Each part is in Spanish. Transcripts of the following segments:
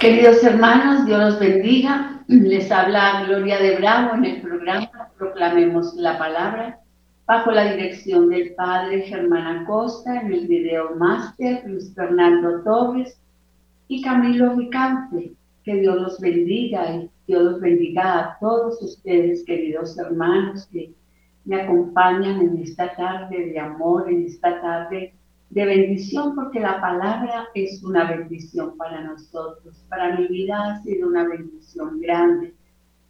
Queridos hermanos, Dios los bendiga. Les habla Gloria de Bravo en el programa Proclamemos la Palabra, bajo la dirección del Padre Germán Acosta, en el video máster Luis Fernando Torres y Camilo Ricante. Que Dios los bendiga y Dios los bendiga a todos ustedes, queridos hermanos, que me acompañan en esta tarde de amor, en esta tarde de bendición porque la palabra es una bendición para nosotros. Para mi vida ha sido una bendición grande.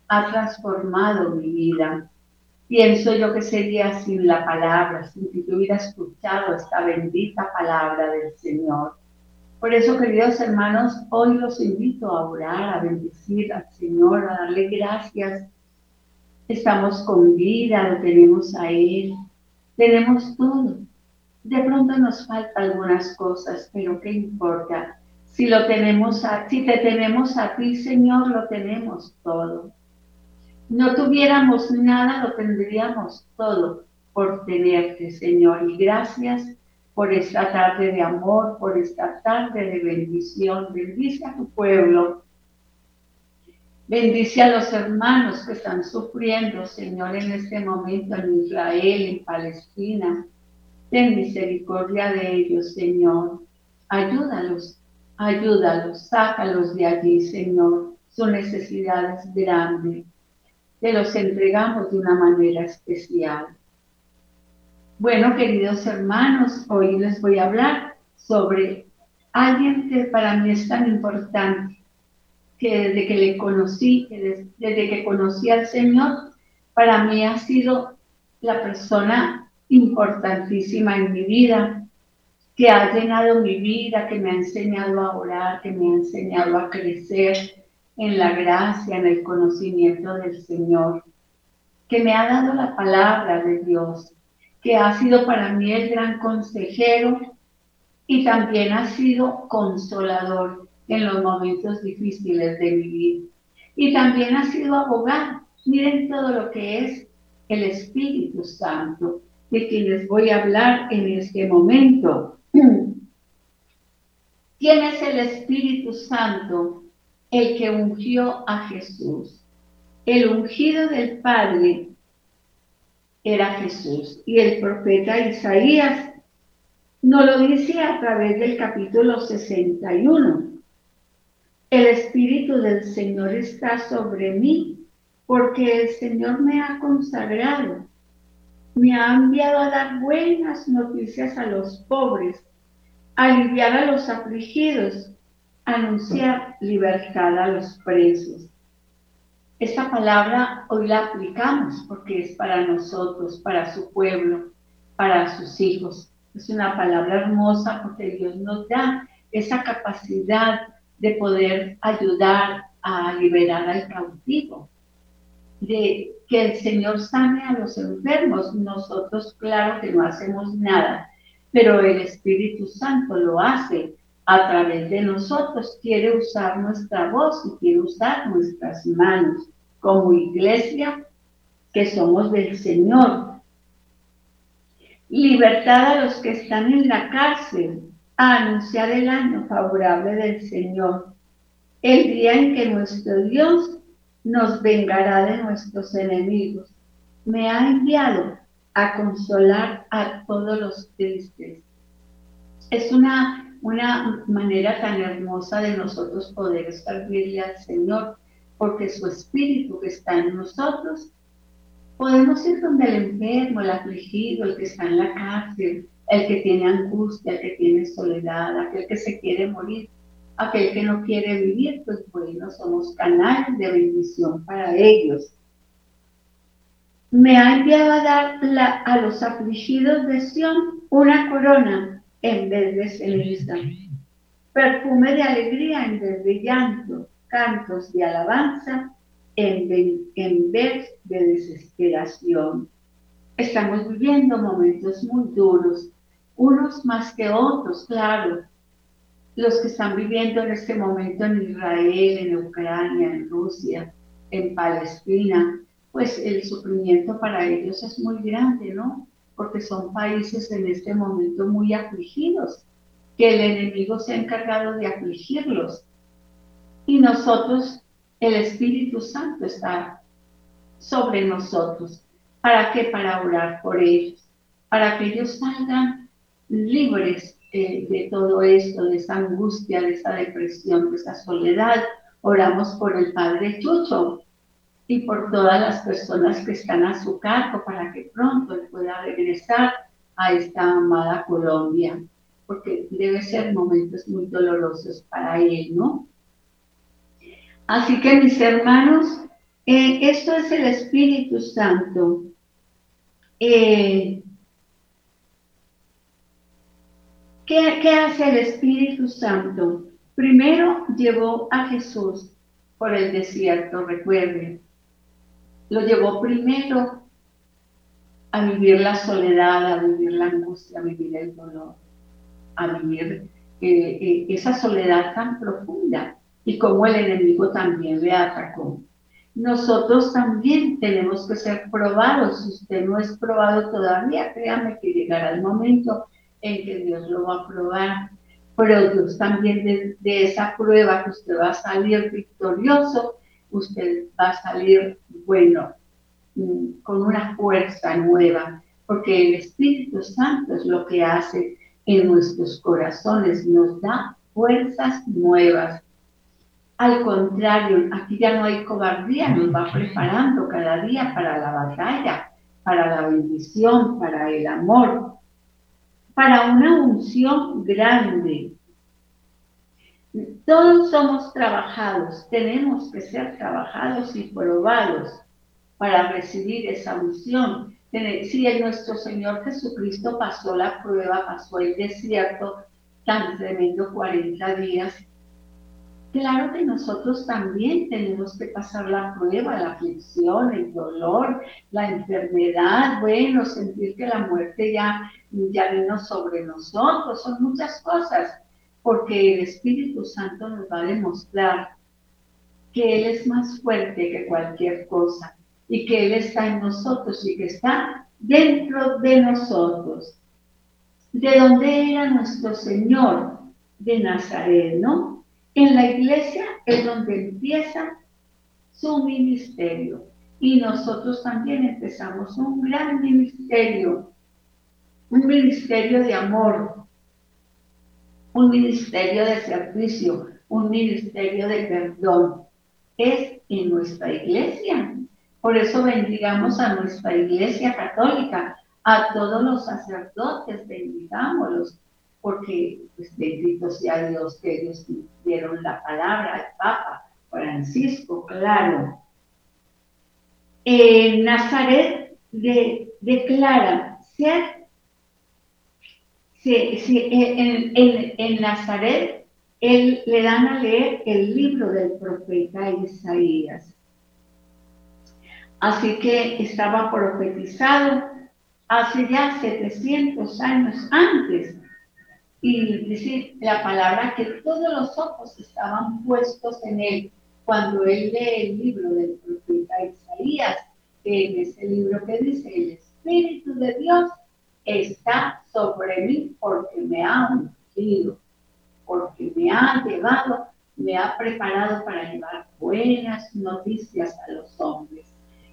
Ha transformado mi vida. Pienso yo que sería sin la palabra, sin que yo escuchado esta bendita palabra del Señor. Por eso, queridos hermanos, hoy los invito a orar, a bendecir al Señor, a darle gracias. Estamos con vida, lo tenemos a Él, tenemos todo de pronto nos falta algunas cosas, pero ¿qué importa? Si lo tenemos a, si te tenemos a ti, Señor, lo tenemos todo. No tuviéramos nada, lo tendríamos todo por tenerte, Señor. Y gracias por esta tarde de amor, por esta tarde de bendición. Bendice a tu pueblo. Bendice a los hermanos que están sufriendo, Señor, en este momento en Israel, en Palestina, Ten misericordia de ellos, Señor. Ayúdalos, ayúdalos, sácalos de allí, Señor. Su necesidad es grande. Te los entregamos de una manera especial. Bueno, queridos hermanos, hoy les voy a hablar sobre alguien que para mí es tan importante, que desde que le conocí, desde que conocí al Señor, para mí ha sido la persona importantísima en mi vida, que ha llenado mi vida, que me ha enseñado a orar, que me ha enseñado a crecer en la gracia, en el conocimiento del Señor, que me ha dado la palabra de Dios, que ha sido para mí el gran consejero y también ha sido consolador en los momentos difíciles de mi vida. Y también ha sido abogado. Miren todo lo que es el Espíritu Santo de quien les voy a hablar en este momento. ¿Quién es el Espíritu Santo? El que ungió a Jesús. El ungido del Padre era Jesús. Y el profeta Isaías nos lo dice a través del capítulo 61. El Espíritu del Señor está sobre mí porque el Señor me ha consagrado me ha enviado a dar buenas noticias a los pobres, a aliviar a los afligidos, a anunciar libertad a los presos. Esta palabra hoy la aplicamos porque es para nosotros, para su pueblo, para sus hijos. Es una palabra hermosa porque Dios nos da esa capacidad de poder ayudar a liberar al cautivo, de que el Señor sane a los enfermos. Nosotros, claro que no hacemos nada, pero el Espíritu Santo lo hace a través de nosotros. Quiere usar nuestra voz y quiere usar nuestras manos como iglesia que somos del Señor. Libertad a los que están en la cárcel, a anunciar el año favorable del Señor, el día en que nuestro Dios nos vengará de nuestros enemigos. Me ha enviado a consolar a todos los tristes. Es una, una manera tan hermosa de nosotros poder servirle al Señor, porque su espíritu que está en nosotros, podemos ir donde el enfermo, el afligido, el que está en la cárcel, el que tiene angustia, el que tiene soledad, aquel que se quiere morir aquel que no quiere vivir, pues bueno, somos canales de bendición para ellos. Me ha enviado a dar a los afligidos de Sión una corona en vez de ceniza, perfume de alegría en vez de llanto, cantos de alabanza en, en vez de desesperación. Estamos viviendo momentos muy duros, unos más que otros, claro, los que están viviendo en este momento en Israel, en Ucrania, en Rusia, en Palestina, pues el sufrimiento para ellos es muy grande, ¿no? Porque son países en este momento muy afligidos, que el enemigo se ha encargado de afligirlos. Y nosotros, el Espíritu Santo está sobre nosotros. ¿Para qué? Para orar por ellos, para que ellos salgan libres de todo esto, de esa angustia, de esa depresión, de esa soledad. Oramos por el Padre Chucho y por todas las personas que están a su cargo para que pronto él pueda regresar a esta amada Colombia, porque debe ser momentos muy dolorosos para él, ¿no? Así que mis hermanos, eh, esto es el Espíritu Santo. Eh, ¿qué, ¿Qué hace el Espíritu Santo? Primero llevó a Jesús por el desierto, recuerden. Lo llevó primero a vivir la soledad, a vivir la angustia, a vivir el dolor, a vivir eh, esa soledad tan profunda y como el enemigo también le atacó. Nosotros también tenemos que ser probados. Si usted no es probado todavía, créame que llegará el momento en que Dios lo va a probar. Pero Dios también de, de esa prueba que usted va a salir victorioso, usted va a salir bueno, mm, con una fuerza nueva, porque el Espíritu Santo es lo que hace en nuestros corazones, nos da fuerzas nuevas. Al contrario, aquí ya no hay cobardía, nos va preparando cada día para la batalla, para la bendición, para el amor, para una unción grande. Todos somos trabajados, tenemos que ser trabajados y probados para recibir esa unción. Si el nuestro Señor Jesucristo pasó la prueba, pasó el desierto tan tremendo 40 días, Claro que nosotros también tenemos que pasar la prueba, la aflicción, el dolor, la enfermedad, bueno, sentir que la muerte ya, ya vino sobre nosotros, son muchas cosas, porque el Espíritu Santo nos va a demostrar que Él es más fuerte que cualquier cosa y que Él está en nosotros y que está dentro de nosotros. ¿De dónde era nuestro Señor? De Nazaret, ¿no? En la iglesia es donde empieza su ministerio y nosotros también empezamos un gran ministerio, un ministerio de amor, un ministerio de servicio, un ministerio de perdón. Es en nuestra iglesia. Por eso bendigamos a nuestra iglesia católica, a todos los sacerdotes, bendigámoslos, porque pues, bendito sea Dios que ellos dieron la palabra al Papa Francisco, claro. En Nazaret declara ser, en, en Nazaret él, le dan a leer el libro del profeta Isaías. Así que estaba profetizado hace ya 700 años antes y decir la palabra que todos los ojos estaban puestos en él. Cuando él lee el libro del profeta Isaías, en ese libro que dice, el Espíritu de Dios está sobre mí porque me ha ungido, porque me ha llevado, me ha preparado para llevar buenas noticias a los hombres.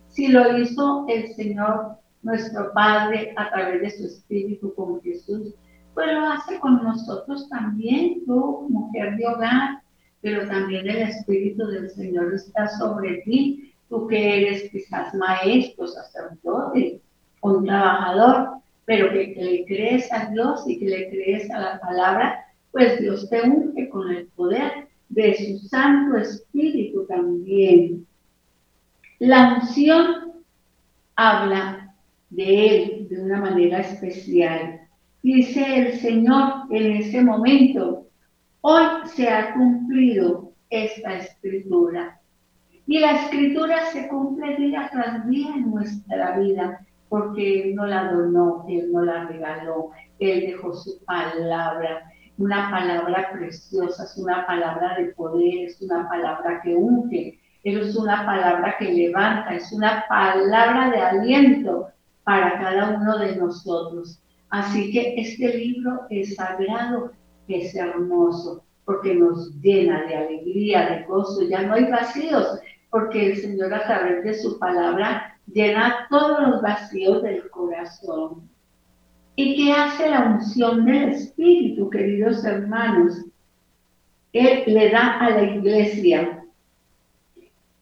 Si lo hizo el Señor, nuestro Padre, a través de su Espíritu con Jesús, pues lo hace con nosotros también, tú, mujer de hogar, pero también el Espíritu del Señor está sobre ti, tú que eres quizás maestro, sacerdote, un trabajador, pero que, le crees a Dios y que le crees a la palabra, pues Dios te unge con el poder de su Santo Espíritu también. La unción habla de Él de una manera especial dice el Señor en ese momento, hoy se ha cumplido esta escritura. Y la escritura se cumple día tras día en nuestra vida, porque Él no la donó, Él no la regaló, Él dejó su palabra, una palabra preciosa, es una palabra de poder, es una palabra que unge, es una palabra que levanta, es una palabra de aliento para cada uno de nosotros. Así que este libro es sagrado, es hermoso. porque nos llena de alegría, de gozo, ya no hay vacíos, porque el Señor a través de su palabra llena todos los vacíos del corazón. ¿Y qué hace la unción del Espíritu, queridos hermanos? Él le da a la iglesia,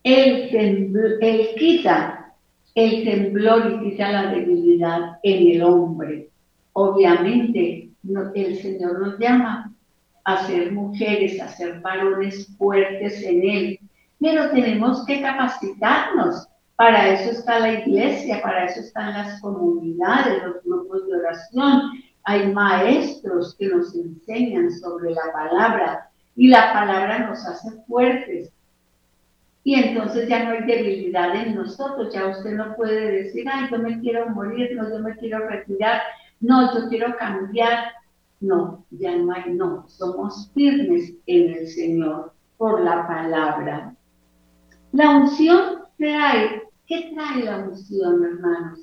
él, él quita el temblor y quita la debilidad en el hombre. Obviamente, el Señor nos llama a ser mujeres, a ser varones fuertes en Él, pero tenemos que capacitarnos. Para eso está la iglesia, para eso están las comunidades, los grupos de oración. Hay maestros que nos enseñan sobre la palabra y la palabra nos hace fuertes. Y entonces ya no hay debilidad en nosotros, ya usted no puede decir, ay, yo me quiero morir, no, yo me quiero retirar, no, yo quiero cambiar. No, ya no hay, no, somos firmes en el Señor por la palabra. La unción trae, ¿qué trae la unción, hermanos?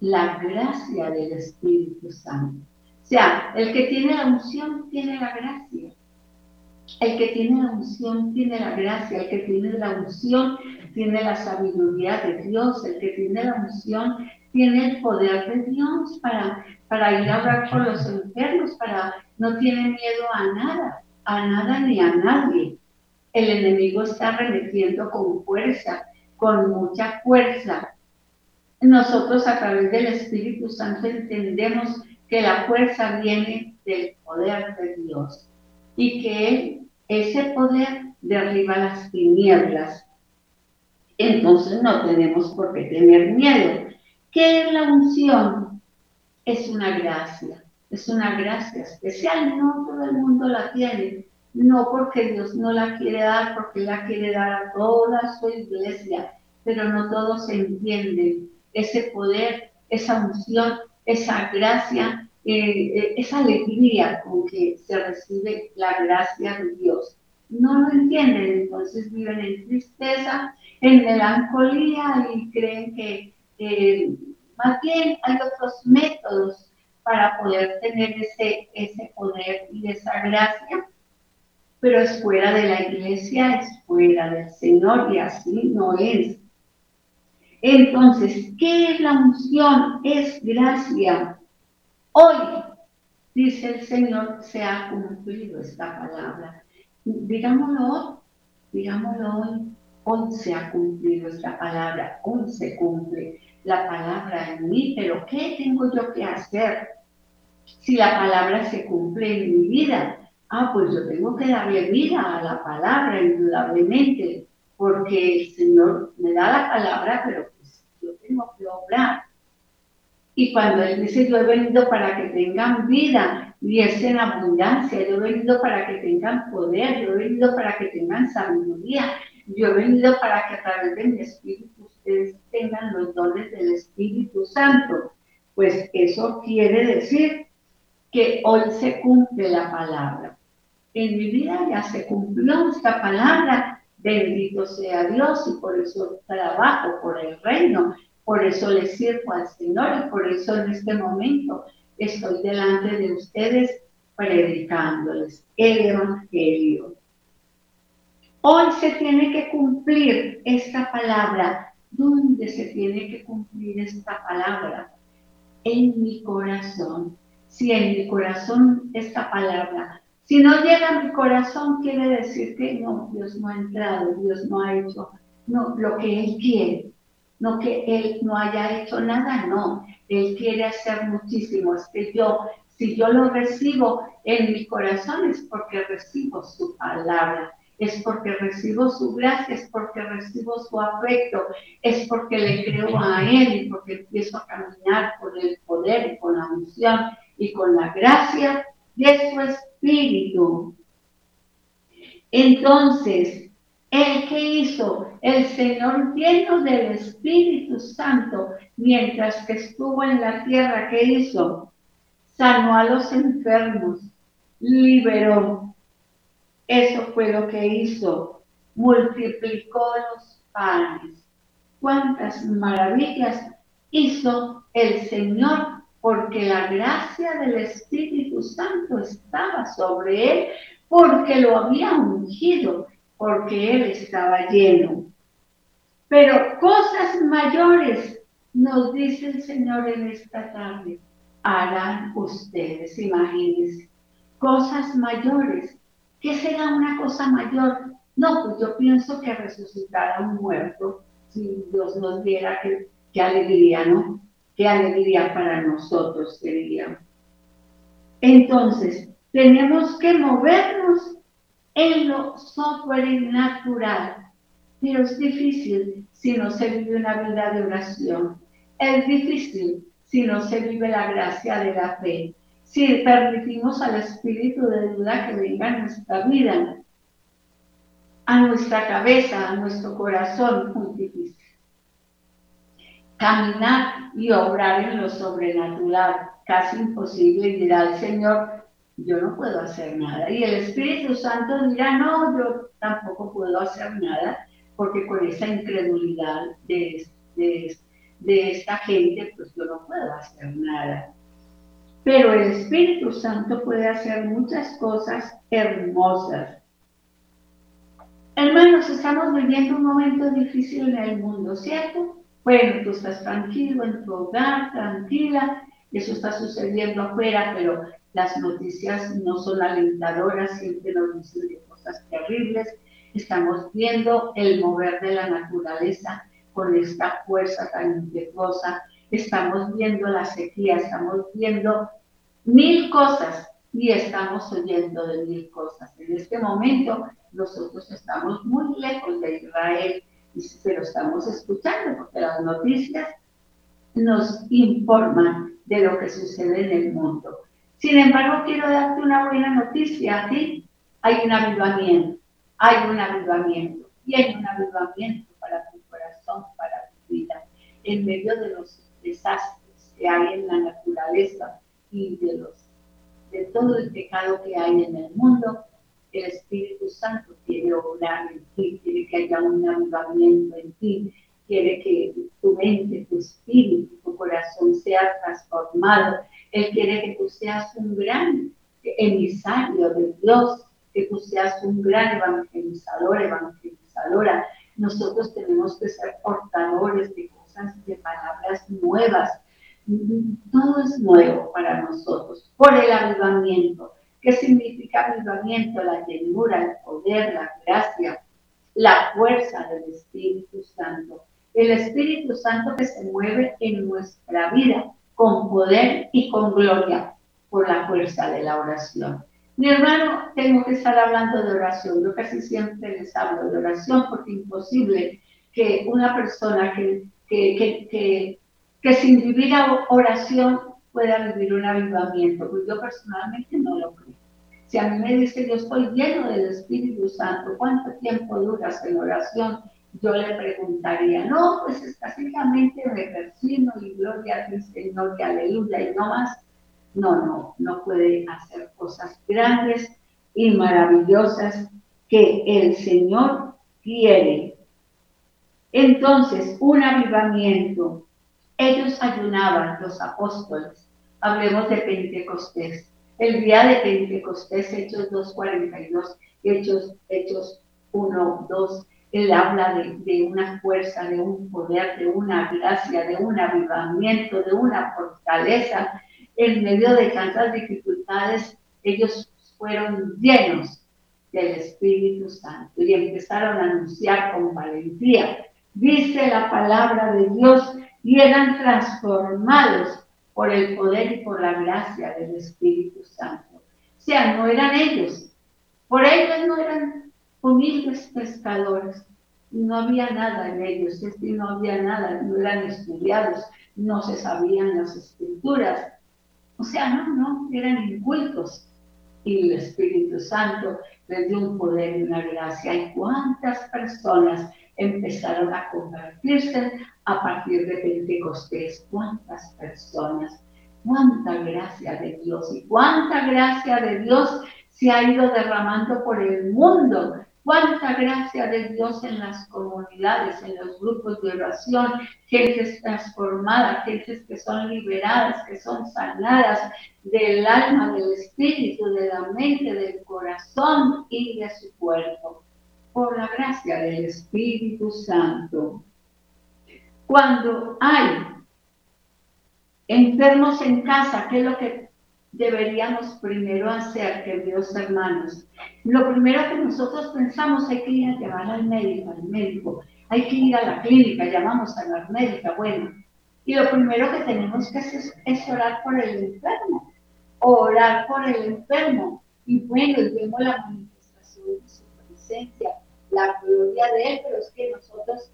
La gracia del Espíritu Santo. O sea, el que tiene la unción tiene la gracia. El que tiene la unción tiene la gracia, el que tiene la unción tiene la sabiduría de Dios, el que tiene la unción tiene el poder de Dios para, para ir a hablar con los enfermos, para no tiene miedo a nada, a nada ni a nadie el enemigo está remetiendo con fuerza, con mucha fuerza. Nosotros a través del Espíritu Santo entendemos que la fuerza viene del poder de Dios y que ese poder derriba las tinieblas. Entonces no tenemos por qué tener miedo. ¿Qué es la unción? Es una gracia, es una gracia especial, no todo el mundo la tiene, no porque Dios no la quiere dar, porque la quiere dar a toda su iglesia, pero no todos entienden ese poder, esa unción, esa gracia, eh, eh, esa alegría con que se recibe la gracia de Dios. No lo entienden, entonces viven en tristeza, en melancolía y creen que más bien hay otros métodos para poder tener ese, ese poder y esa gracia pero es fuera de la iglesia, es fuera del Señor y así no es. Entonces, ¿qué es la unción? Es gracia. Hoy, dice el Señor, se ha cumplido esta palabra. Digámoslo hoy, digámoslo hoy, hoy se ha cumplido esta palabra, hoy se cumple la palabra en mí, pero ¿qué tengo yo que hacer si la palabra se cumple en mi vida? ah, pues yo tengo que darle vida a la palabra, indudablemente, porque el Señor me da la palabra, pero pues yo tengo que obrar. Y cuando Él dice, yo he venido para que tengan vida y es en abundancia, yo he venido para que tengan poder, yo he venido para que tengan sabiduría, yo he venido para que a través de mi Espíritu ustedes tengan los dones del Espíritu Santo. Pues eso quiere decir que hoy se cumple la palabra en mi vida ya se cumplió esta palabra. Bendito sea Dios y por eso trabajo por el reino, por eso le sirvo al Señor y por eso en este momento estoy delante de ustedes predicándoles el Evangelio. Hoy se tiene que cumplir esta palabra. ¿Dónde se tiene que cumplir esta palabra? En mi corazón. Si en mi corazón esta palabra si no llega a mi corazón, quiere decir que no, Dios no ha entrado, Dios no ha hecho no, lo que Él quiere. No que Él no haya hecho nada, no. Él quiere hacer muchísimo. Es que yo, si yo lo recibo en mi corazón, es porque recibo su palabra es porque recibo su gracia, es porque recibo su afecto, es porque le creo a Él y porque empiezo a caminar con el poder con la unción y con la gracia de su espíritu. Entonces, el que hizo el Señor lleno del Espíritu Santo mientras que estuvo en la tierra, ¿qué hizo? Sanó a los enfermos, liberó. Eso fue lo que hizo. Multiplicó los panes. ¿Cuántas maravillas hizo el Señor porque la gracia del Espíritu Santo estaba sobre él, porque lo había ungido, porque él estaba lleno. Pero cosas mayores, nos dice el Señor en esta tarde, harán ustedes, imagínense, cosas mayores. ¿Qué será una cosa mayor? No, pues yo pienso que resucitar a un muerto, si Dios nos diera, qué, alegría, ¿no? Qué alegría para nosotros sería. Entonces, tenemos que movernos en lo sobrenatural, pero es difícil si no se vive una vida de oración. Es difícil si no se vive la gracia de la fe. Si permitimos al espíritu de duda que venga a nuestra vida, a nuestra cabeza, a nuestro corazón, difícil. Caminar y obrar en lo sobrenatural, casi imposible, dirá el Señor, yo no puedo hacer nada. Y el Espíritu Santo dirá, no, yo tampoco puedo hacer nada, porque con esa incredulidad de esta gente, pues yo no puedo hacer nada. Pero el Espíritu Santo puede hacer muchas cosas hermosas. Hermanos, estamos viviendo un momento difícil en el mundo, ¿cierto? Bueno, tú estás tranquilo en tu hogar, tranquila, eso está sucediendo afuera, pero las noticias no son alentadoras, siempre nos dicen de cosas terribles. Estamos viendo el mover de la naturaleza con esta fuerza tan impetuosa. Estamos viendo la sequía, estamos viendo mil cosas y estamos oyendo de mil cosas. En este momento nosotros estamos muy lejos de Israel, pero estamos escuchando porque las noticias nos informan de lo que sucede en el mundo. Sin embargo, quiero darte una buena noticia a ti. Hay un avivamiento, hay un avivamiento y hay un avivamiento para tu corazón, para tu vida, en medio de los desastres que hay en la naturaleza y de, los, de todo el pecado que hay en el mundo. El Espíritu Santo quiere obrar en ti, quiere que haya un avivamiento en ti, quiere que tu mente, tu espíritu, tu corazón sea transformado. Él quiere que tú seas un gran emisario de Dios, que tú seas un gran evangelizador, evangelizadora. Nosotros tenemos que ser portadores de cosas, de palabras nuevas. Todo es nuevo para nosotros, por el avivamiento. ¿Qué significa avivamiento? La llenura, el poder, la gracia, la fuerza del Espíritu Santo. El Espíritu Santo que se mueve en nuestra vida con poder y con gloria por la fuerza de la oración. Mi hermano, tengo que estar hablando de oración. Yo casi siempre les hablo de oración porque es imposible que una persona que, que, que, que, sin vivir oración pueda vivir un avivamiento. Pues yo personalmente no lo creo. Si a mí me dice yo estoy lleno del Espíritu Santo, ¿cuánto tiempo duras en oración? yo le preguntaría, no, pues escasamente me persino y gloria al Señor y aleluya y no más. No, no, no puede hacer cosas grandes y maravillosas que el Señor quiere. Entonces, un avivamiento. Ellos ayunaban, los apóstoles. Hablemos de Pentecostés. El día de Pentecostés, Hechos 2.42, Hechos, Hechos 1, 2, él habla de, una fuerza, de un poder, de una gracia, de un avivamiento, de una fortaleza. En medio de tantas dificultades, ellos fueron llenos del Espíritu Santo y empezaron a anunciar con valentía. Dice la palabra de Dios y eran transformados por el poder y por la gracia del Espíritu Santo. O sea, no eran ellos. Por ellos no eran humildes pescadores. No había nada en ellos, no había nada, no eran estudiados, no se sabían las escrituras. O sea, no, no, eran incultos. Y el Espíritu Santo les dio un poder y una gracia. ¿Y cuántas personas empezaron a convertirse a partir de Pentecostés? ¿Cuántas personas? ¿Cuánta gracia de Dios? ¿Y cuánta gracia de Dios se ha ido derramando por el mundo Cuánta gracia de Dios en las comunidades, en los grupos de oración, gentes transformadas, gentes que son liberadas, que son sanadas del alma, del espíritu, de la mente, del corazón y de su cuerpo, por la gracia del Espíritu Santo. Cuando hay enfermos en casa, ¿qué es lo que deberíamos primero hacer, queridos hermanos? Lo primero que nosotros pensamos hay que ir a llevar al médico, al médico, hay que ir a la clínica, llamamos a la médica, bueno. Y lo primero que tenemos que hacer es, orar por el enfermo, orar por el enfermo. Y bueno, vemos la manifestación de su presencia, la gloria de Él, pero es que nosotros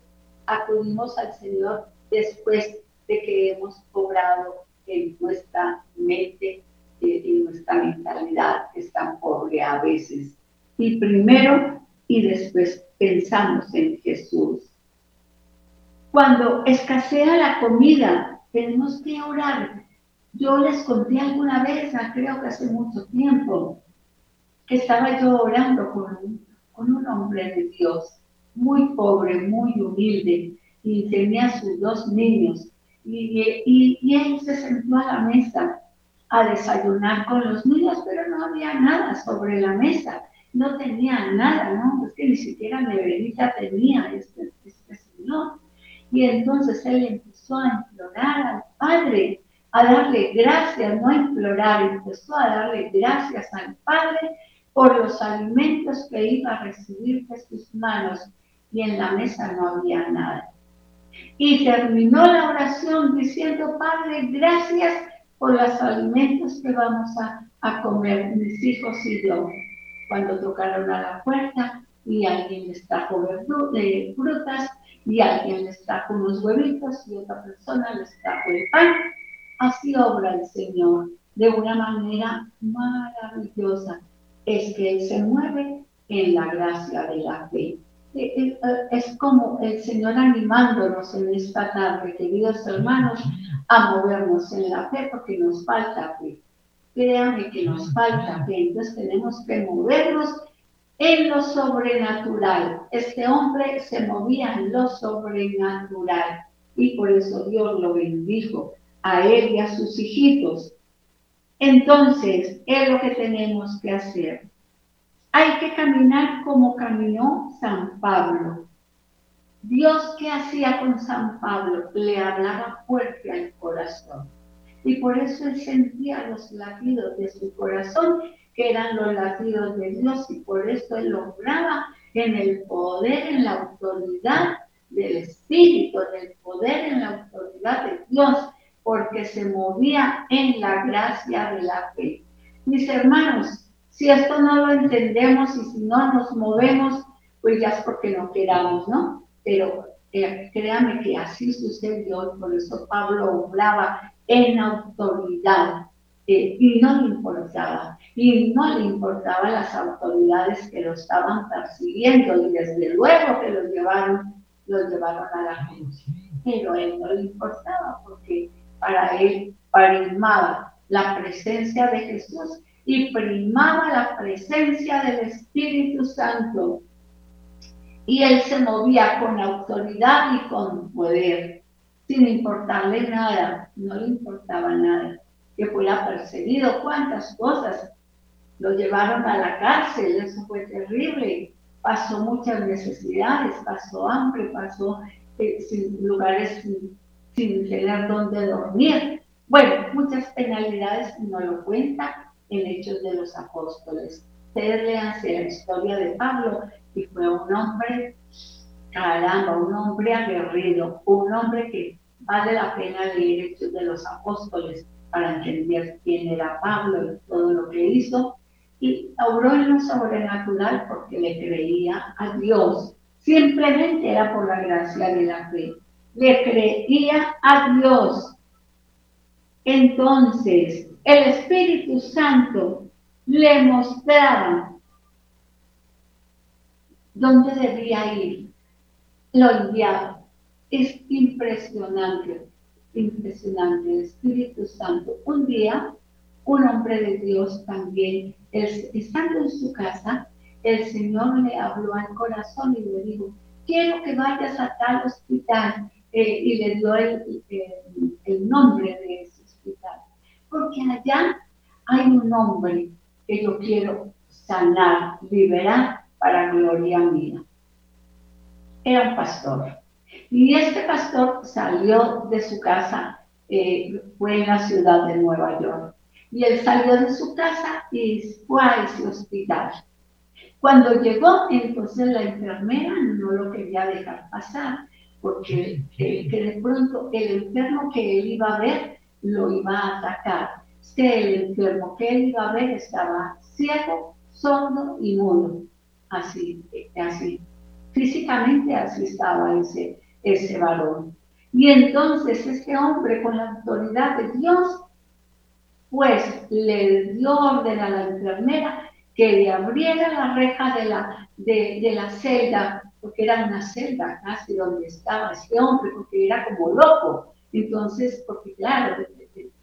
acudimos al Señor después de que hemos cobrado en nuestra mente y nuestra mentalidad que es tan pobre a veces. Y primero y después pensamos en Jesús. Cuando escasea la comida, tenemos que orar. Yo les conté alguna vez, creo que hace mucho tiempo, que estaba yo orando con un, con un hombre de Dios, muy pobre, muy humilde, y tenía sus dos niños. Y, y, él se sentó a la mesa a desayunar con los niños, pero no había nada sobre la mesa, no tenía nada, ¿no? Es que ni siquiera neverita tenía este, este señor. Y entonces él empezó a implorar al Padre, a darle gracias, no a implorar, empezó a darle gracias al Padre por los alimentos que iba a recibir de sus manos y en la mesa no había nada. Y terminó la oración diciendo, Padre, gracias por los alimentos que vamos a, comer mis hijos y yo. Cuando tocaron a la puerta y alguien les trajo de frutas y alguien les trajo unos huevitos y otra persona les trajo el pan. Así obra el Señor de una manera maravillosa. Es que Él se mueve en la gracia de la fe. Eh, eh, es como el Señor animándonos en esta tarde, queridos hermanos, a movernos en la fe porque nos falta fe. Créanme que nos falta fe, entonces tenemos que movernos en lo sobrenatural. Este hombre se movía en lo sobrenatural y por eso Dios lo bendijo a él y a sus hijitos. Entonces, es lo que tenemos que hacer. Hay que caminar como caminó San Pablo. Dios, ¿qué hacía con San Pablo? Le hablaba fuerte al corazón. Y por eso él sentía los latidos de su corazón, que eran los latidos de Dios, y por eso él lograba en el poder, en la autoridad del Espíritu, en el poder, en la autoridad de Dios, porque se movía en la gracia de la fe. Mis hermanos, si esto no lo entendemos y si no nos movemos, pues ya es porque no queramos, ¿no? pero eh, créame que así sucedió, por eso Pablo obraba en autoridad eh, y no le importaba, y no le importaban las autoridades que lo estaban persiguiendo y desde luego que lo llevaron, lo llevaron a la cruz, pero a él no le importaba porque para él primaba la presencia de Jesús y primaba la presencia del Espíritu Santo. Y él se movía con autoridad y con poder, sin importarle nada, no le importaba nada, que fuera perseguido, cuántas cosas, lo llevaron a la cárcel, eso fue terrible, pasó muchas necesidades, pasó hambre, pasó eh, sin lugares sin tener donde dormir. Bueno, muchas penalidades no lo cuenta en Hechos de los Apóstoles. Ustedes lean la historia de Pablo y fue un hombre, caramba, un hombre aguerrido, un hombre que vale la pena leer Hechos de los Apóstoles para entender quién era Pablo y todo lo que hizo. Y obró en lo sobrenatural porque le creía a Dios. Simplemente era por la gracia de la fe. Le creía a Dios. Entonces, el Espíritu Santo le mostraba dónde debía ir. Lo enviaba. Es impresionante, impresionante. El Espíritu Santo. Un día, un hombre de Dios también, estando en su casa, el Señor le habló al corazón y le dijo, quiero que vayas a tal hospital. Eh, y le dio el, el, nombre de ese hospital. Porque allá hay un hombre que yo quiero sanar, liberar para gloria mía. Era un pastor. Y este pastor salió de su casa, eh, fue en la ciudad de Nueva York. Y él salió de su casa y fue a ese hospital. Cuando llegó, entonces la enfermera no lo quería dejar pasar, porque eh, que de pronto el enfermo que él iba a ver lo iba a atacar. Que el enfermo que él iba a ver estaba ciego, sordo y mudo. Así, así. Físicamente así estaba ese, ese varón. Y entonces este hombre con la autoridad de Dios, pues le dio orden a la enfermera que le abriera la reja de la, de la celda, porque era una celda casi donde estaba ese hombre, porque era como loco. Entonces, porque claro,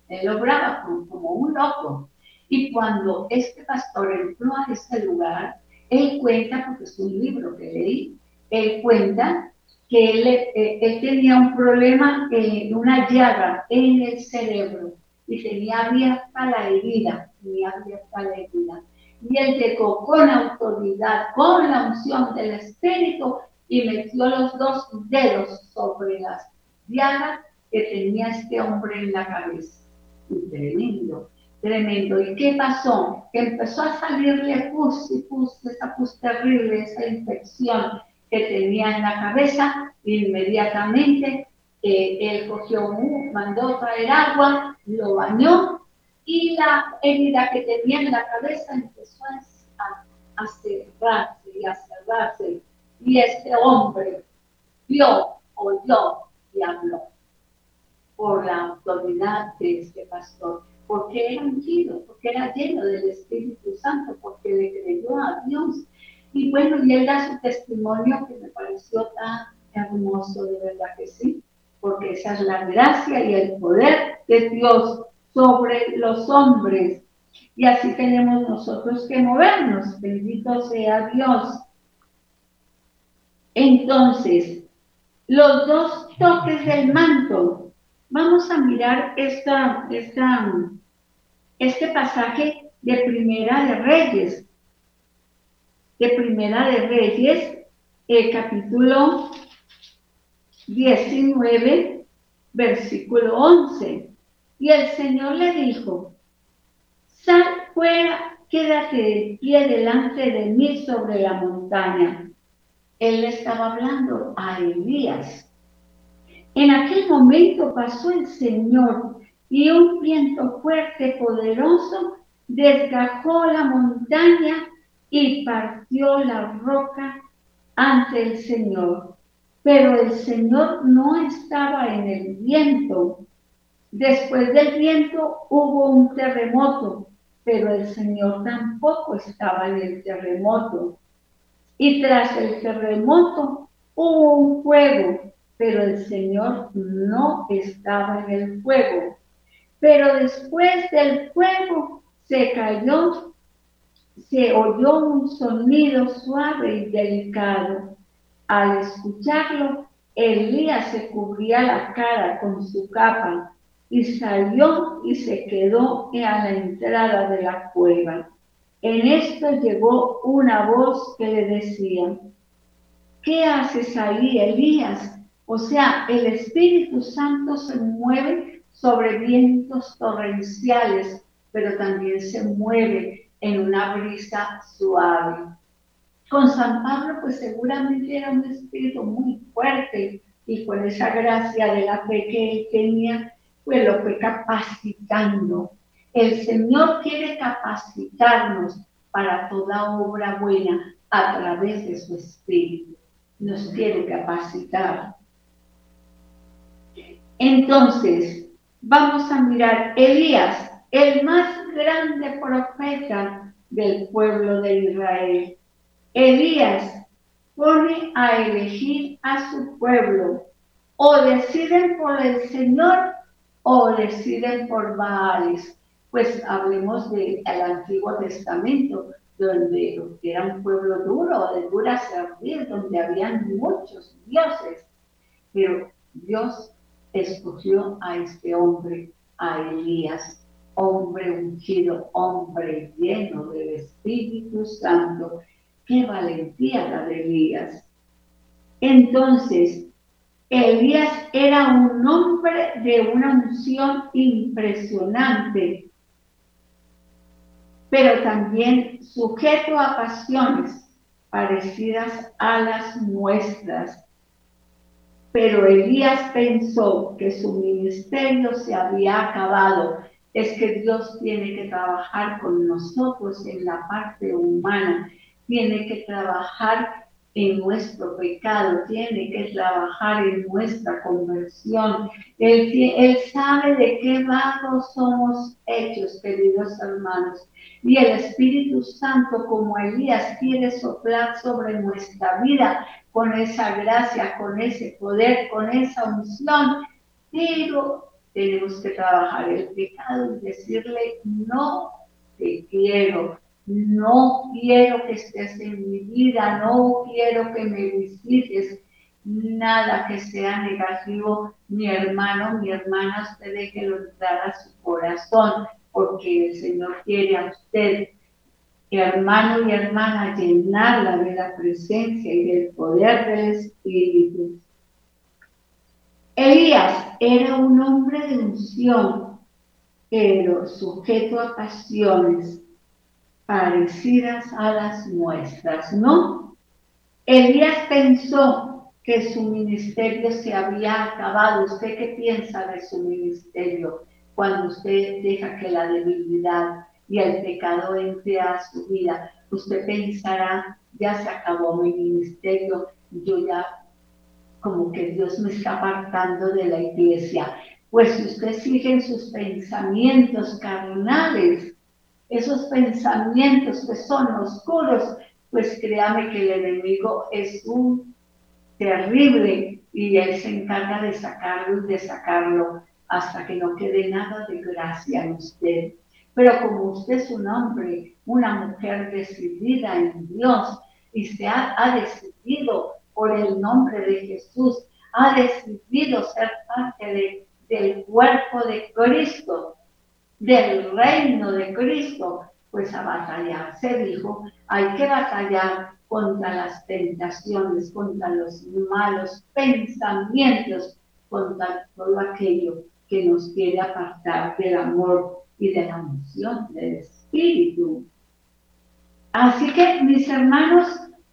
él obraba como, un loco. Y cuando este pastor entró a ese lugar, él cuenta, porque es un libro que leí, él cuenta que él, eh, tenía un problema, eh, una llaga en el cerebro y tenía abierta la herida, tenía abierta la herida y él llegó con autoridad, con la unción del Espíritu y metió los dos dedos sobre las llagas que tenía este hombre en la cabeza. tremendo, tremendo. ¿Y qué pasó? Que empezó a salirle pus y pus, esa pus terrible, esa infección que tenía en la cabeza. Inmediatamente eh, él cogió, mandó traer agua, lo bañó y la herida que tenía en la cabeza empezó a, a cerrarse y a cerrarse. Y este hombre vio, oyó y habló por la autoridad de este pastor, porque era ungido, porque era lleno del Espíritu Santo, porque le creyó a Dios. Y bueno, y él da su testimonio que me pareció tan hermoso, de verdad que sí, porque esa es la gracia y el poder de Dios sobre los hombres. Y así tenemos nosotros que movernos. Bendito sea Dios. Entonces, los dos toques del manto. Vamos a mirar esta, esta, este pasaje de Primera de Reyes. De Primera de Reyes, el capítulo 19, versículo 11. Y el Señor le dijo, sal fuera, quédate de pie delante de mí sobre la montaña. Él estaba hablando a Elías. En aquel momento pasó el Señor y un viento fuerte, poderoso, desgajó la montaña y partió la roca ante el Señor. Pero el Señor no estaba en el viento. Después del viento hubo un terremoto, pero el Señor tampoco estaba en el terremoto. Y tras el terremoto hubo un fuego, pero el Señor no estaba en el fuego. Pero después del fuego se cayó, se oyó un sonido suave y delicado. Al escucharlo, Elías se cubría la cara con su capa y salió y se quedó a la entrada de la cueva. En esto llegó una voz que le decía, ¿qué haces ahí, Elías? O sea, el Espíritu Santo se mueve sobre vientos torrenciales, pero también se mueve en una brisa suave. Con San Pablo, pues seguramente era un espíritu muy fuerte y con esa gracia de la fe que él tenía, pues lo fue capacitando. El Señor quiere capacitarnos para toda obra buena a través de su Espíritu. Nos quiere capacitar. Entonces, vamos a mirar Elías, el más grande profeta del pueblo de Israel. Elías pone a elegir a su pueblo o deciden por el Señor o deciden por Baales. Pues hablemos del Antiguo Testamento, donde era un pueblo duro, de dura servir, donde habían muchos dioses. Pero Dios escogió a este hombre, a Elías, hombre ungido, hombre lleno del Espíritu Santo. Qué valentía la de Elías. Entonces, Elías era un hombre de una unción impresionante, pero también sujeto a pasiones parecidas a las nuestras. Pero Elías pensó que su ministerio se había acabado. Es que Dios tiene que trabajar con nosotros en la parte humana, tiene que trabajar en nuestro pecado, tiene que trabajar en nuestra conversión. Él, sabe de qué vagos somos hechos, queridos hermanos. Y el Espíritu Santo, como Elías, quiere soplar sobre nuestra vida con esa gracia, con ese poder, con esa unción. Pero tenemos que trabajar el pecado y decirle, no te quiero, no quiero que estés en mi vida, no quiero que me visites, nada que sea negativo, mi hermano, mi hermana, usted déjelo entrar a su corazón, porque el Señor quiere a usted, hermano y hermana, llenarla de la presencia y del poder del Espíritu. Elías era un hombre de unción, pero sujeto a pasiones parecidas a las nuestras, ¿no? Elías pensó que su ministerio se había acabado. ¿Usted qué piensa de su ministerio cuando usted deja que la debilidad y el pecado entre a su vida? Usted pensará, ya se acabó mi ministerio, yo ya como que Dios me está apartando de la iglesia. Pues si usted sigue en sus pensamientos carnales, esos pensamientos que son oscuros, pues créame que el enemigo es un terrible y él se encarga de sacarlo y de sacarlo hasta que no quede nada de gracia en usted. Pero como usted es un hombre, una mujer decidida en Dios y se ha, decidido por el nombre de Jesús, ha decidido ser parte de, del cuerpo de Cristo, del reino de Cristo, pues a batallar. Se dijo, hay que batallar contra las tentaciones, contra los malos pensamientos, contra todo aquello que nos quiere apartar del amor y de la emoción del Espíritu. Así que, mis hermanos,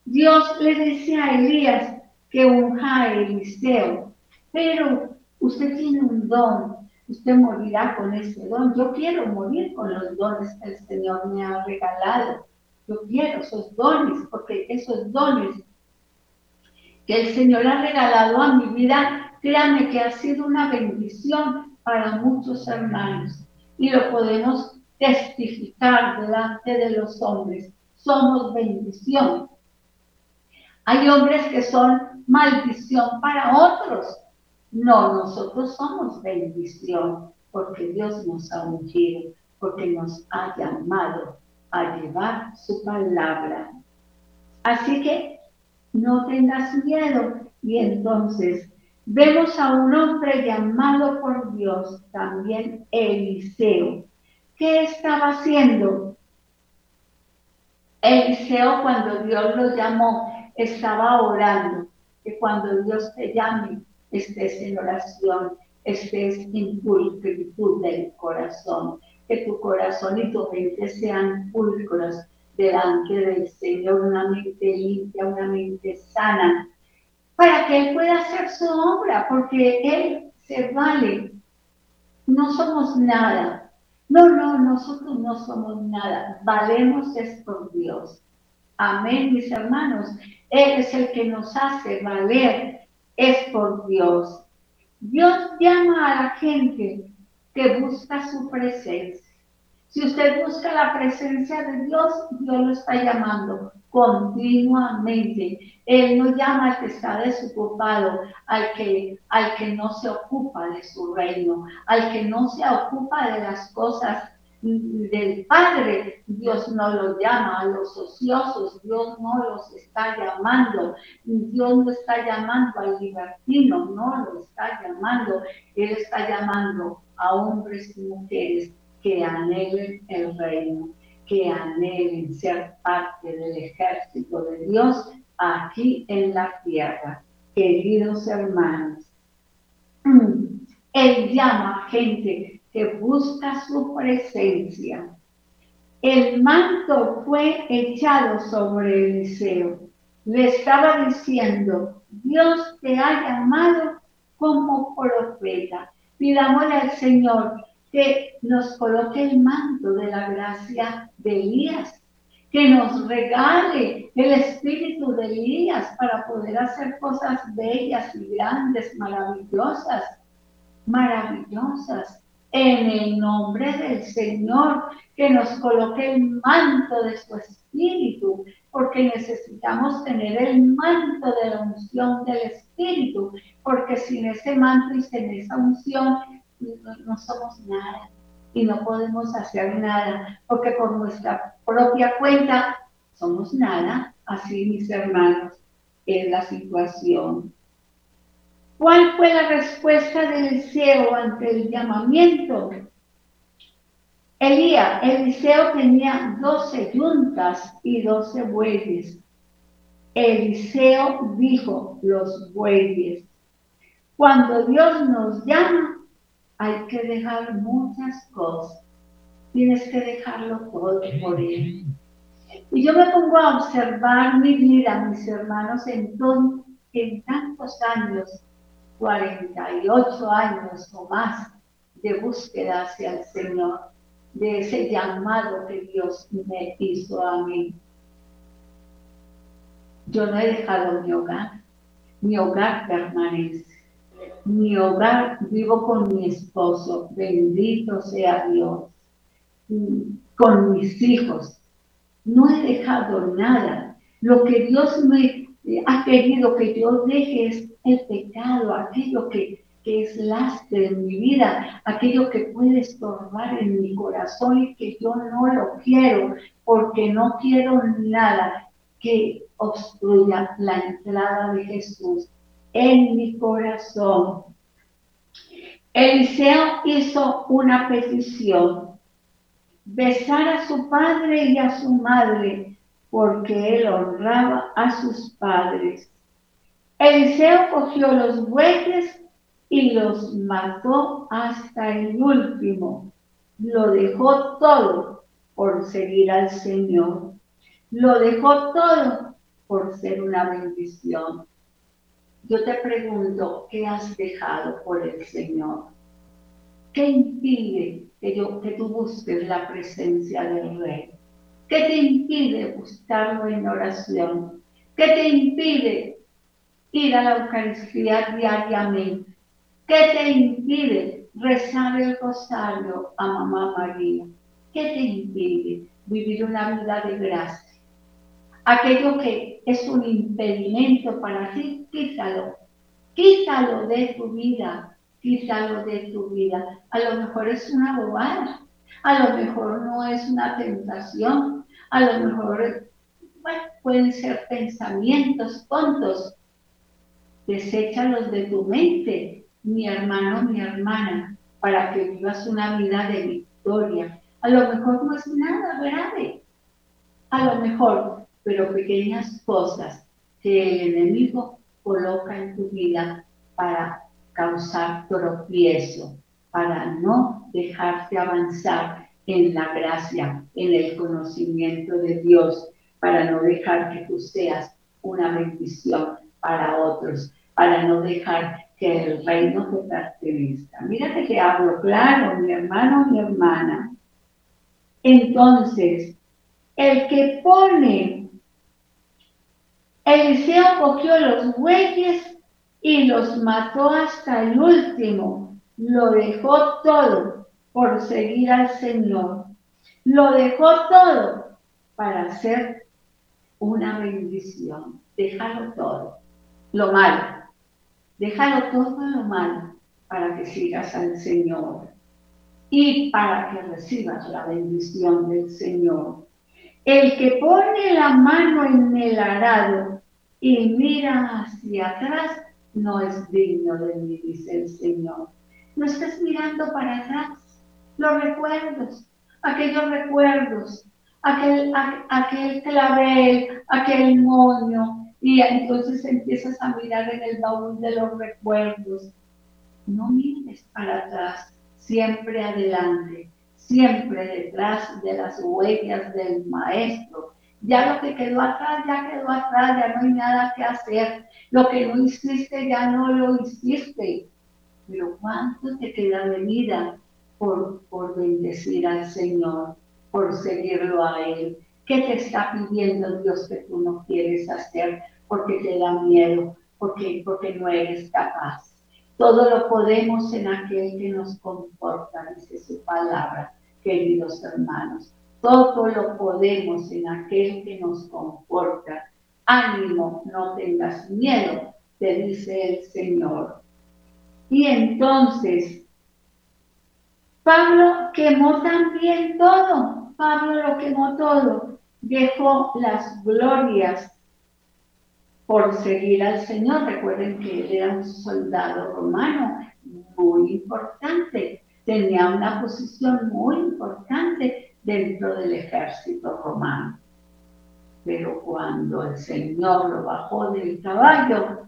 Dios le decía a Elías que unja a Eliseo, pero usted tiene un don, usted morirá con ese don. Yo quiero morir con los dones que el Señor me ha regalado. Yo quiero esos dones, porque esos dones que el Señor ha regalado a mi vida, créame que ha sido una bendición para muchos hermanos. Y lo podemos testificar delante de los hombres. Somos bendición. Hay hombres que son maldición para otros no, nosotros somos bendición porque Dios nos ha ungido, porque nos ha llamado a llevar su palabra. Así que no tengas miedo. Y entonces vemos a un hombre llamado por Dios, también Eliseo. ¿Qué estaba haciendo? Eliseo cuando Dios lo llamó estaba orando, que cuando Dios te llame estés en oración, estés en pulcritud del corazón, que tu corazón y tu mente sean pulcros delante del Señor, una mente limpia, una mente sana, para que Él pueda hacer su obra, porque Él se vale. No somos nada. No, no, nosotros no somos nada. Valemos es por Dios. Amén, mis hermanos. Él es el que nos hace valer es por Dios. Dios llama a la gente que busca su presencia. Si usted busca la presencia de Dios, Dios lo está llamando continuamente. Él no llama al que está desocupado, al que, al que no se ocupa de su reino, al que no se ocupa de las cosas del Padre, Dios no los llama a los ociosos, Dios no los está llamando, Dios no está llamando al libertino, no lo está llamando, Él está llamando a hombres y mujeres que anhelen el reino, que anhelen ser parte del ejército de Dios aquí en la tierra. Queridos hermanos, Él llama gente que busca su presencia. El manto fue echado sobre Eliseo. Le estaba diciendo, Dios te ha llamado como profeta. Pidámosle al Señor que nos coloque el manto de la gracia de Elías, que nos regale el espíritu de Elías para poder hacer cosas bellas y grandes, maravillosas, maravillosas en el nombre del Señor, que nos coloque el manto de su espíritu, porque necesitamos tener el manto de la unción del espíritu, porque sin ese manto y sin esa unción no, somos nada y no podemos hacer nada, porque por nuestra propia cuenta somos nada, así mis hermanos, es la situación. ¿Cuál fue la respuesta de Eliseo ante el llamamiento? Elías, Eliseo tenía doce yuntas y doce bueyes. Eliseo dijo, los bueyes. Cuando Dios nos llama, hay que dejar muchas cosas. Tienes que dejarlo todo por Él. Y yo me pongo a observar mi vida, mis hermanos, en, en tantos años 48 años o más de búsqueda hacia el Señor, de ese llamado que Dios me hizo a mí. Yo no he dejado mi hogar, mi hogar permanece. Mi hogar vivo con mi esposo, bendito sea Dios, con mis hijos. No he dejado nada. Lo que Dios me ha querido que yo deje el pecado, aquello que, es lastre en mi vida, aquello que puede estorbar en mi corazón y que yo no lo quiero, porque no quiero nada que obstruya la entrada de Jesús en mi corazón. Eliseo hizo una petición, besar a su padre y a su madre, porque él honraba a sus padres. Eliseo cogió los bueyes y los mató hasta el último. Lo dejó todo por seguir al Señor. Lo dejó todo por ser una bendición. Yo te pregunto, ¿qué has dejado por el Señor? ¿Qué impide que, yo, que tú busques la presencia del Rey? ¿Qué te impide buscarlo en oración? ¿Qué te impide ir a la Eucaristía diariamente? ¿Qué te impide rezar el rosario a Mamá María? ¿Qué te impide vivir una vida de gracia? Aquello que es un impedimento para ti, quítalo. Quítalo de tu vida, quítalo de tu vida. A lo mejor es una bobada, a lo mejor no es una tentación, a lo mejor pueden ser pensamientos tontos, deséchalos de tu mente, mi hermano, mi hermana, para que vivas una vida de victoria. A lo mejor no es nada grave, a lo mejor, pero pequeñas cosas que el enemigo coloca en tu vida para causar tropiezo, para no dejarte avanzar en la gracia, en el conocimiento de Dios, para no dejar que tú seas una bendición para otros para no dejar que el reino te pertenezca. Mírate que hablo claro, mi hermano, mi hermana. Entonces, el que pone, Eliseo cogió los bueyes y los mató hasta el último. Lo dejó todo por seguir al Señor. Lo dejó todo para hacer una bendición. Déjalo todo. Lo malo Déjalo todo lo malo para que sigas al Señor. y para que recibas la bendición del Señor. El que pone la mano en el arado y mira hacia atrás no es digno de mí, dice el Señor. No estás mirando para atrás. Los recuerdos, aquellos recuerdos, aquel, aquel clavel, aquel moño, y entonces empiezas a mirar en el baúl de los recuerdos. No mires para atrás, siempre adelante, siempre detrás de las huellas del maestro. Ya lo que quedó atrás, ya quedó atrás, ya no hay nada que hacer. Lo que no hiciste, ya no lo hiciste. Pero ¿cuánto te queda de vida por, por bendecir al Señor, por seguirlo a Él? ¿Qué te está pidiendo Dios que tú no quieres hacer porque te da miedo, porque, porque no eres capaz? Todo lo podemos en aquel que nos comporta, dice su palabra, queridos hermanos. Todo lo podemos en aquel que nos comporta. Ánimo, no tengas miedo, te dice el Señor. Y entonces, Pablo quemó también todo. Pablo lo quemó todo. Dejó las glorias por seguir al Señor. Recuerden que él era un soldado romano muy importante, tenía una posición muy importante dentro del ejército romano. Pero cuando el Señor lo bajó del caballo,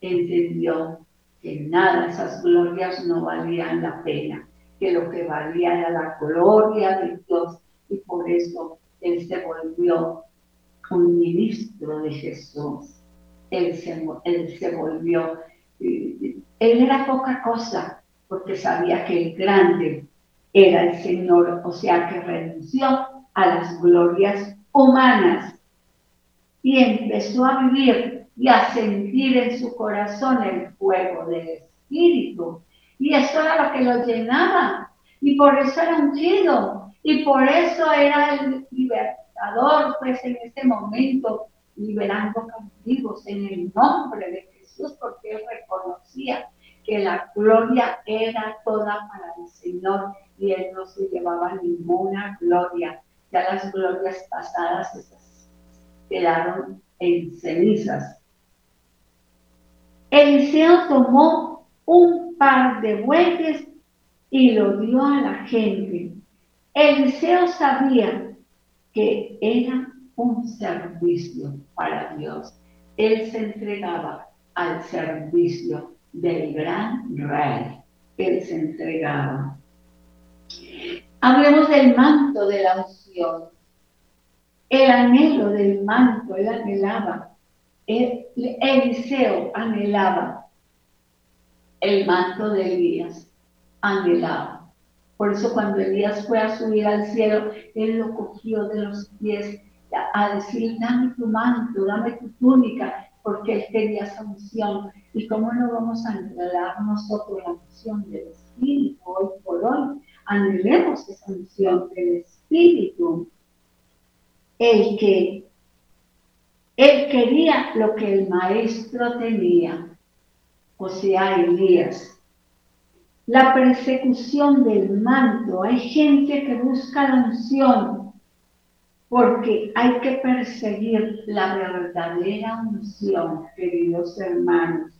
entendió que nada, esas glorias no valían la pena, que lo que valía era la gloria de Dios y por eso él se volvió un ministro de Jesús él se, volvió, eh, él era poca cosa, porque sabía que el grande era el Señor, o sea que renunció a las glorias humanas y empezó a vivir y a sentir en su corazón el fuego del Espíritu. Y eso era lo que lo llenaba, y por eso era ungido, y por eso era el libertador, pues en ese momento liberando cautivos en el nombre de Jesús, porque él reconocía que la gloria era toda para el Señor y él no se llevaba ninguna gloria. Ya las glorias pasadas esas quedaron en cenizas. Eliseo tomó un par de bueyes y lo dio a la gente. Eliseo sabía que era un servicio para Dios. Él se entregaba al servicio del gran rey. Él se entregaba. Hablemos del manto de la unción. El anhelo del manto, él anhelaba. Eliseo anhelaba el manto de Elías. Anhelaba. Por eso cuando Elías fue a subir al cielo, él lo cogió de los pies a decir, dame tu manto, dame tu túnica, porque él quería esa unción. ¿Y cómo no vamos a anhelar nosotros la unción del Espíritu hoy por hoy? Anhelemos esa unción del Espíritu. El que él quería lo que el maestro tenía, o sea, Elías. La persecución del manto. Hay gente que busca la unción porque hay que perseguir la verdadera unción, queridos hermanos.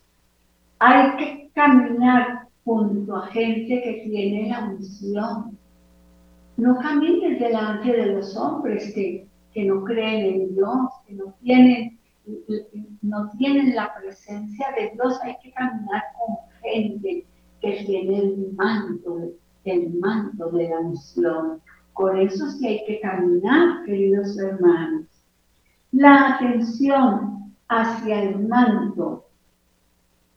Hay que caminar junto a gente que tiene la unción. No camines delante de los hombres que, que no creen en Dios, que no tienen, no tienen la presencia de Dios. Hay que caminar con gente que tiene el manto, el manto de la unción. Por eso sí hay que caminar, queridos hermanos. La atención hacia el manto.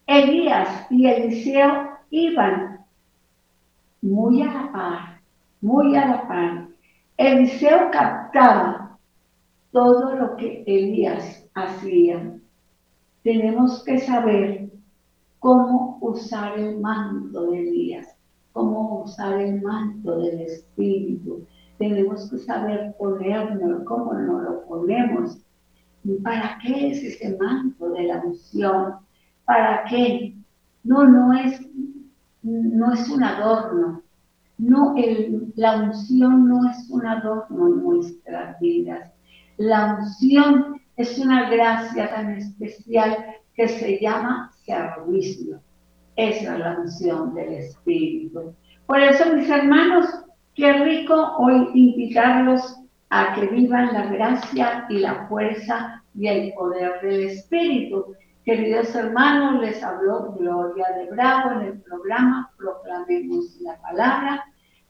Elías y Eliseo iban muy a la par, muy a la par. Eliseo captaba todo lo que Elías hacía. Tenemos que saber cómo usar el manto de Elías, cómo usar el manto del Espíritu, tenemos que saber ponernos, cómo nos lo ponemos. ¿Para qué es ese manto de la unción? ¿Para qué? No, no es, no es un adorno, No, el, la unción no es un adorno en nuestras vidas. La unción es una gracia tan especial que se llama servicio. Esa es la unción del Espíritu. Por eso, mis hermanos, qué rico hoy invitarlos a que vivan la gracia y la fuerza y el poder del Espíritu. Queridos hermanos, les habló Gloria de Bravo en el programa Proclamemos la Palabra,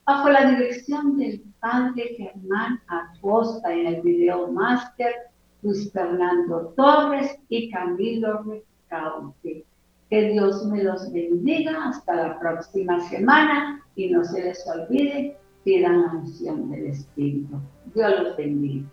bajo la dirección del Padre Germán Acosta en el video máster Luis Fernando Torres y Camilo Recauque. Que Dios me los bendiga hasta la próxima semana y no se les olvide, pidan la unción del Espíritu. Dios los bendiga.